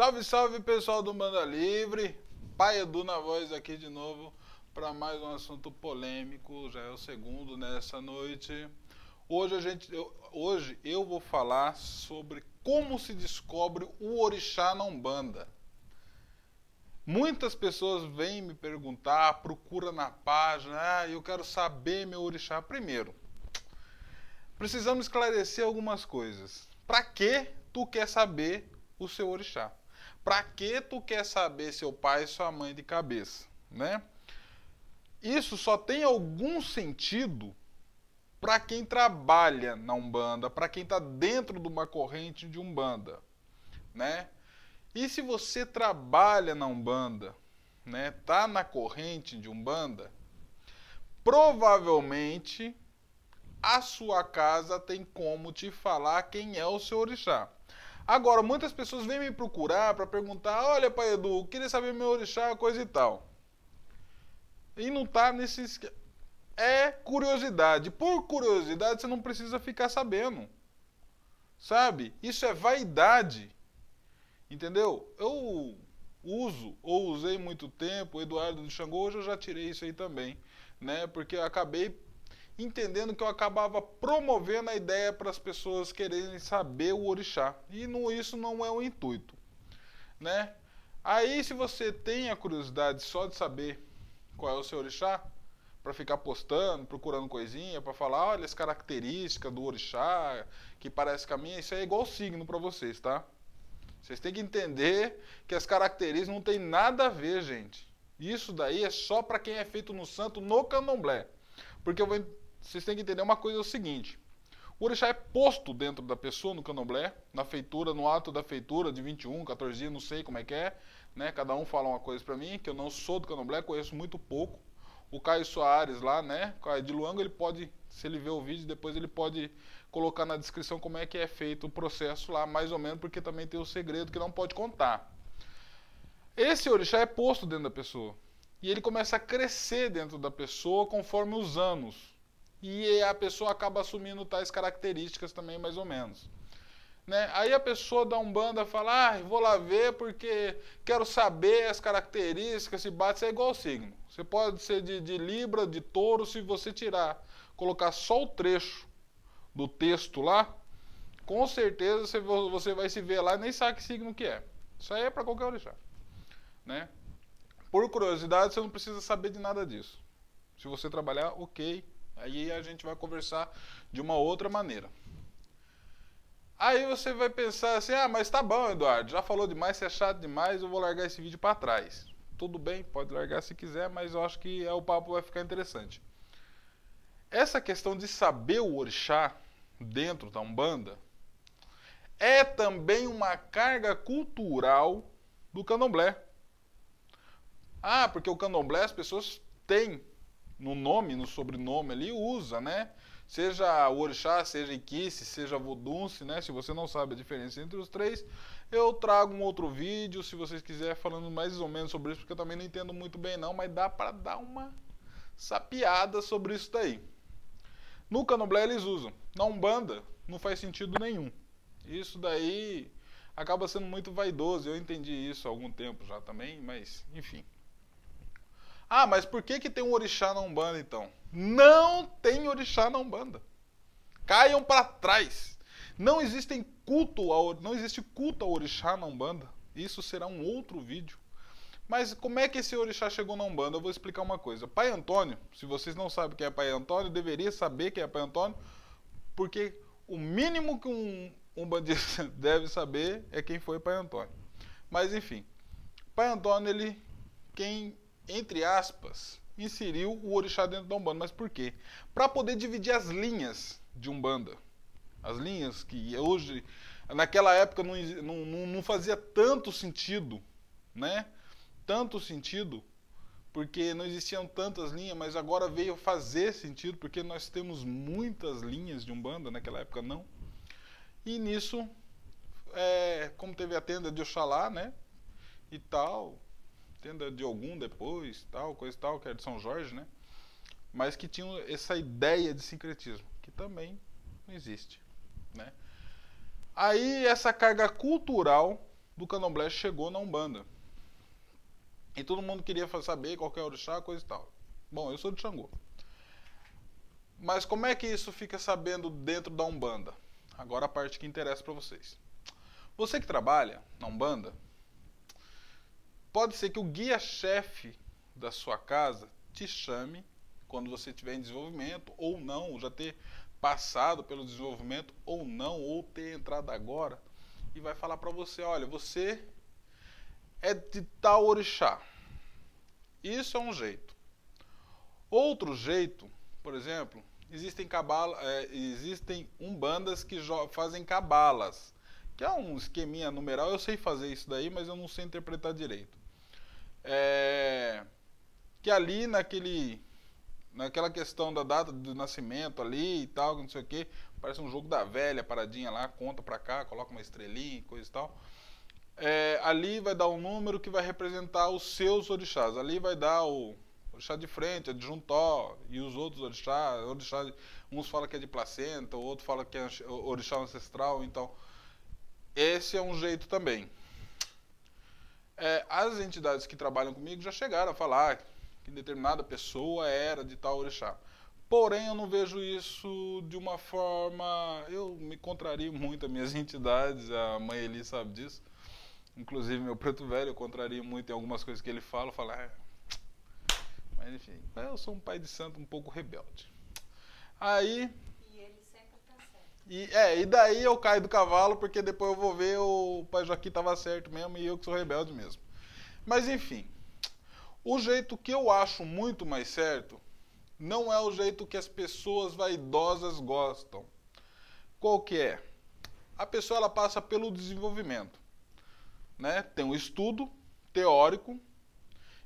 Salve, salve pessoal do Banda Livre. Pai Edu na voz aqui de novo para mais um assunto polêmico. Já é o segundo nessa noite. Hoje a gente, eu, hoje eu vou falar sobre como se descobre o orixá na Umbanda. Muitas pessoas vêm me perguntar, procura na página, ah, eu quero saber meu orixá primeiro. Precisamos esclarecer algumas coisas. Para que tu quer saber o seu orixá? Para que tu quer saber seu pai e sua mãe de cabeça, né? Isso só tem algum sentido para quem trabalha na Umbanda, para quem está dentro de uma corrente de Umbanda, né? E se você trabalha na Umbanda, né, tá na corrente de Umbanda, provavelmente a sua casa tem como te falar quem é o seu orixá. Agora, muitas pessoas vêm me procurar para perguntar: olha, pai Edu, queria saber meu orixá, coisa e tal. E não tá nesse. É curiosidade. Por curiosidade, você não precisa ficar sabendo. Sabe? Isso é vaidade. Entendeu? Eu uso ou usei muito tempo Eduardo do Xangô, hoje eu já tirei isso aí também, né? Porque eu acabei entendendo que eu acabava promovendo a ideia para as pessoas quererem saber o orixá. E isso não é o intuito, né? Aí se você tem a curiosidade só de saber qual é o seu orixá, para ficar postando, procurando coisinha, para falar, olha as características do orixá, que parece com a minha, isso é igual signo para vocês, tá? Vocês têm que entender que as características não tem nada a ver, gente. Isso daí é só para quem é feito no santo no candomblé. Porque vou, vocês têm que entender uma coisa é o seguinte. O orixá é posto dentro da pessoa no candomblé, na feitura, no ato da feitura de 21, 14 dias, não sei como é que é. Né? Cada um fala uma coisa para mim, que eu não sou do candomblé, conheço muito pouco. O Caio Soares lá, né, Caio de Luango, ele pode, se ele ver o vídeo, depois ele pode colocar na descrição como é que é feito o processo lá, mais ou menos, porque também tem o segredo que não pode contar. Esse orixá é posto dentro da pessoa. E ele começa a crescer dentro da pessoa conforme os anos. E a pessoa acaba assumindo tais características também, mais ou menos. Né? Aí a pessoa da Umbanda fala, ah, vou lá ver porque quero saber as características, se bate, isso é igual signo. Você pode ser de, de Libra, de touro, se você tirar, colocar só o trecho do texto lá, com certeza você, você vai se ver lá e nem sabe que signo que é. Isso aí é para qualquer orixá. Né? Por curiosidade, você não precisa saber de nada disso. Se você trabalhar, ok. Aí a gente vai conversar de uma outra maneira. Aí você vai pensar assim: ah, mas tá bom, Eduardo, já falou demais, você é chato demais, eu vou largar esse vídeo para trás. Tudo bem, pode largar se quiser, mas eu acho que é, o papo vai ficar interessante. Essa questão de saber o orixá dentro da Umbanda é também uma carga cultural do candomblé. Ah, porque o candomblé as pessoas têm no nome, no sobrenome ali, usa, né? Seja orixá, seja Iquice, seja Vodunce, né? Se você não sabe a diferença entre os três, eu trago um outro vídeo, se vocês quiserem, falando mais ou menos sobre isso, porque eu também não entendo muito bem não, mas dá para dar uma sapiada sobre isso daí. No candomblé eles usam. Na Umbanda não faz sentido nenhum. Isso daí acaba sendo muito vaidoso. Eu entendi isso há algum tempo já também, mas enfim. Ah, mas por que, que tem um orixá na Umbanda então? Não tem orixá na Umbanda. Caiam para trás. Não existem culto ao, não existe culto ao orixá na Umbanda. Isso será um outro vídeo. Mas como é que esse orixá chegou na Umbanda? Eu vou explicar uma coisa. Pai Antônio, se vocês não sabem quem é Pai Antônio, deveria saber quem é Pai Antônio, porque o mínimo que um, um deve saber é quem foi Pai Antônio. Mas enfim, Pai Antônio, ele, quem, entre aspas, inseriu o orixá dentro da Umbanda. Mas por quê? Para poder dividir as linhas de Umbanda. As linhas que hoje, naquela época, não, não, não fazia tanto sentido, né? tanto sentido, porque não existiam tantas linhas, mas agora veio fazer sentido, porque nós temos muitas linhas de Umbanda, naquela época não. E nisso, é, como teve a tenda de Oxalá, né? E tal, tenda de algum depois, tal, coisa e tal, que era de São Jorge, né? Mas que tinham essa ideia de sincretismo, que também não existe, né? Aí essa carga cultural do candomblé chegou na Umbanda. E todo mundo queria saber qual que é o orixá, coisa e tal. Bom, eu sou de Xangô. Mas como é que isso fica sabendo dentro da Umbanda? Agora a parte que interessa para vocês. Você que trabalha na Umbanda, pode ser que o guia-chefe da sua casa te chame quando você estiver em desenvolvimento ou não, já ter passado pelo desenvolvimento ou não, ou ter entrado agora, e vai falar para você, olha, você é de tal orixá. Isso é um jeito. Outro jeito, por exemplo, existem cabala, é, existem umbandas que fazem cabalas, que é um esqueminha numeral. Eu sei fazer isso daí, mas eu não sei interpretar direito. É, que ali naquele naquela questão da data do nascimento ali e tal, não sei o que, parece um jogo da velha, paradinha lá, conta pra cá, coloca uma estrelinha coisa e tal. É, ali vai dar um número que vai representar os seus orixás. Ali vai dar o orixá de frente, adjuntó, e os outros orixás, orixá, uns falam que é de placenta, o outro fala que é orixá ancestral, então esse é um jeito também. É, as entidades que trabalham comigo já chegaram a falar que determinada pessoa era de tal orixá. Porém, eu não vejo isso de uma forma. Eu me contrario muito as minhas entidades, a mãe Eli sabe disso. Inclusive, meu preto velho, eu contrario muito em algumas coisas que ele fala. Fala, é... Mas enfim, eu sou um pai de santo um pouco rebelde. Aí. E ele sempre tá certo. E, é, e daí eu caio do cavalo, porque depois eu vou ver o pai Joaquim estava certo mesmo e eu que sou rebelde mesmo. Mas enfim. O jeito que eu acho muito mais certo não é o jeito que as pessoas vaidosas gostam. Qual que é? A pessoa ela passa pelo desenvolvimento, né? Tem o estudo teórico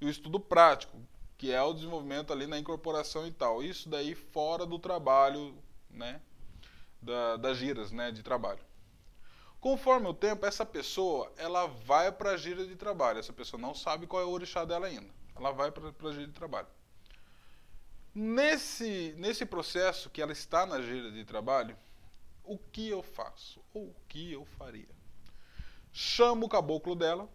e o estudo prático, que é o desenvolvimento ali na incorporação e tal. Isso daí fora do trabalho, né? Da, das giras, né? De trabalho. Conforme o tempo, essa pessoa ela vai para a gira de trabalho. Essa pessoa não sabe qual é o orixá dela ainda. Ela vai para a gira de trabalho. Nesse, nesse processo que ela está na gira de trabalho, o que eu faço? Ou o que eu faria? Chamo o caboclo dela,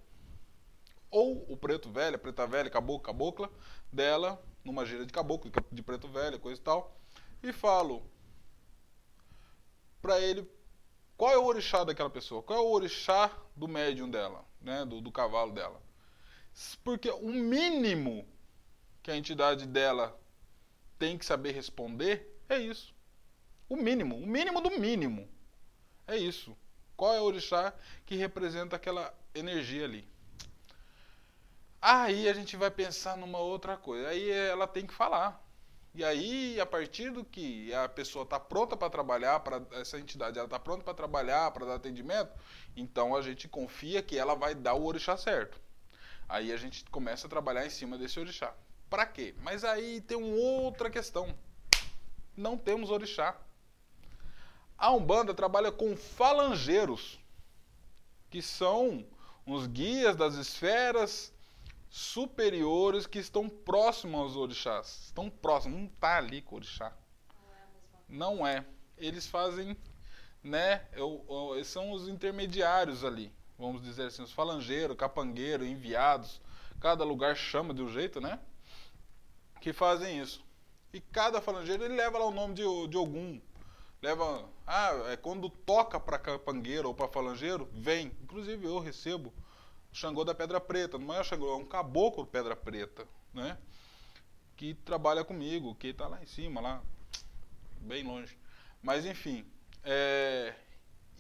ou o preto velho, preta velha, caboclo, cabocla dela, numa gira de caboclo, de preto velho, coisa e tal, e falo para ele qual é o orixá daquela pessoa? Qual é o orixá do médium dela, né? do, do cavalo dela? Porque o mínimo que a entidade dela tem que saber responder é isso. O mínimo, o mínimo do mínimo. É isso. Qual é o orixá que representa aquela energia ali? Aí a gente vai pensar numa outra coisa. Aí ela tem que falar. E aí, a partir do que a pessoa está pronta para trabalhar, para essa entidade ela está pronta para trabalhar, para dar atendimento, então a gente confia que ela vai dar o orixá certo. Aí a gente começa a trabalhar em cima desse orixá. Para quê? Mas aí tem uma outra questão. Não temos orixá. A Umbanda trabalha com falangeiros, que são os guias das esferas superiores que estão próximos aos orixás. Estão próximos, não está ali com o orixá. Não é. Eles fazem, né? Eu, eu, são os intermediários ali. Vamos dizer assim, os falangeiros, capangueiros, enviados. Cada lugar chama de um jeito, né? Que fazem isso. E cada falangeiro ele leva lá o nome de, de algum. Leva. Ah, é quando toca para capangueiro ou para falangeiro, vem. Inclusive eu recebo Xangô da Pedra Preta. Não é o Xangô, é um caboclo Pedra Preta, né? Que trabalha comigo, que está lá em cima, lá, bem longe. Mas enfim, é...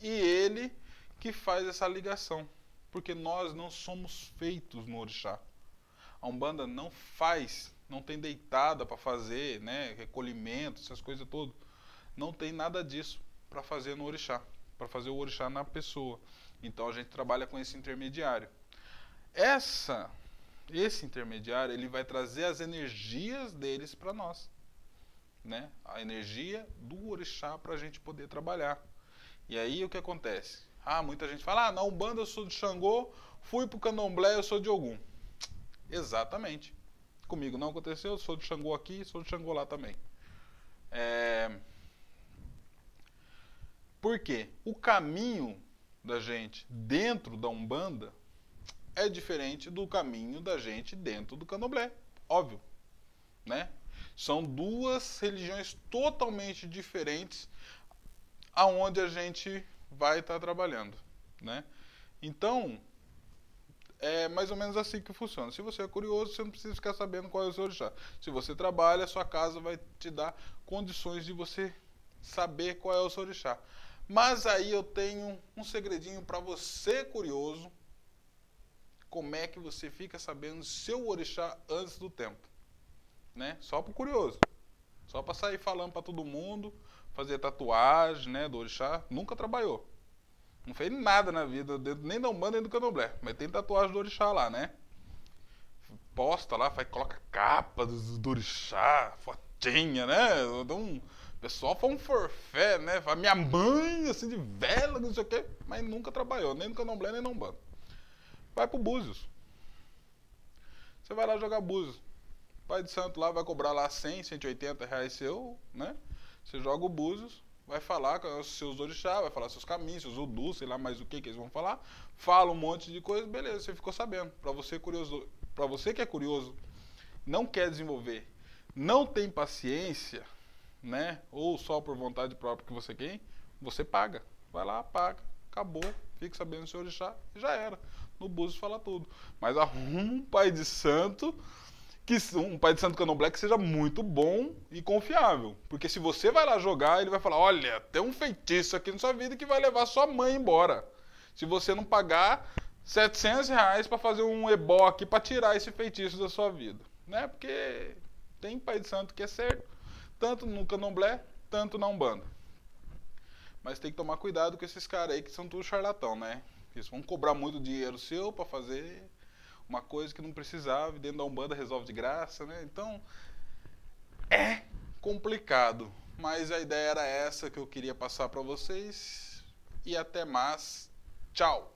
e ele que faz essa ligação, porque nós não somos feitos no orixá. A Umbanda não faz, não tem deitada para fazer, né, recolhimento, essas coisas todas. Não tem nada disso para fazer no orixá, para fazer o orixá na pessoa. Então a gente trabalha com esse intermediário. Essa, esse intermediário, ele vai trazer as energias deles para nós, né? A energia do orixá para a gente poder trabalhar. E aí o que acontece? Ah, muita gente fala: "Ah, na Umbanda eu sou de Xangô, fui pro Candomblé eu sou de Ogum". Exatamente. Comigo não aconteceu, eu sou de Xangô aqui, sou de Xangô lá também. É... Por quê? O caminho da gente dentro da Umbanda é diferente do caminho da gente dentro do Candomblé, óbvio, né? São duas religiões totalmente diferentes aonde a gente vai estar trabalhando, né? Então, é mais ou menos assim que funciona. Se você é curioso, você não precisa ficar sabendo qual é o seu orixá. Se você trabalha, sua casa vai te dar condições de você saber qual é o seu orixá. Mas aí eu tenho um segredinho para você curioso. Como é que você fica sabendo seu orixá antes do tempo? Né? Só para curioso. Só para sair falando para todo mundo, fazer tatuagem, né, do orixá, nunca trabalhou. Não fez nada na vida, nem da Umbanda nem do Candomblé, mas tem tatuagem do orixá lá, né? Posta lá, faz, coloca capa do, do orixá, fotinha, né? Então, o pessoal foi um forfé, né? Fala, minha mãe, assim, de vela, não sei o quê, mas nunca trabalhou, nem no Candomblé, nem no Umbanda. Vai pro Búzios. Você vai lá jogar Búzios. Pai de Santo lá vai cobrar lá 100, 180 reais seu, né? Você joga o Búzios, vai falar com os seus orixás, vai falar seus caminhos, seus udus, sei lá mais o que que eles vão falar. Fala um monte de coisa, beleza, você ficou sabendo. Para você curioso, para você que é curioso, não quer desenvolver, não tem paciência, né? Ou só por vontade própria que você quer, você paga. Vai lá, paga, acabou, fica sabendo o seu orixá e já era. No Búzios fala tudo. Mas arruma um pai de santo que um pai de santo candomblé que seja muito bom e confiável. Porque se você vai lá jogar, ele vai falar: olha, tem um feitiço aqui na sua vida que vai levar sua mãe embora. Se você não pagar 700 reais para fazer um ebó aqui para tirar esse feitiço da sua vida. Né? Porque tem pai de santo que é certo, tanto no candomblé, tanto na Umbanda. Mas tem que tomar cuidado com esses caras aí que são tudo charlatão, né? Eles vão cobrar muito dinheiro seu para fazer uma coisa que não precisava, e dentro da Umbanda resolve de graça, né? Então, é complicado, mas a ideia era essa que eu queria passar para vocês. E até mais. Tchau.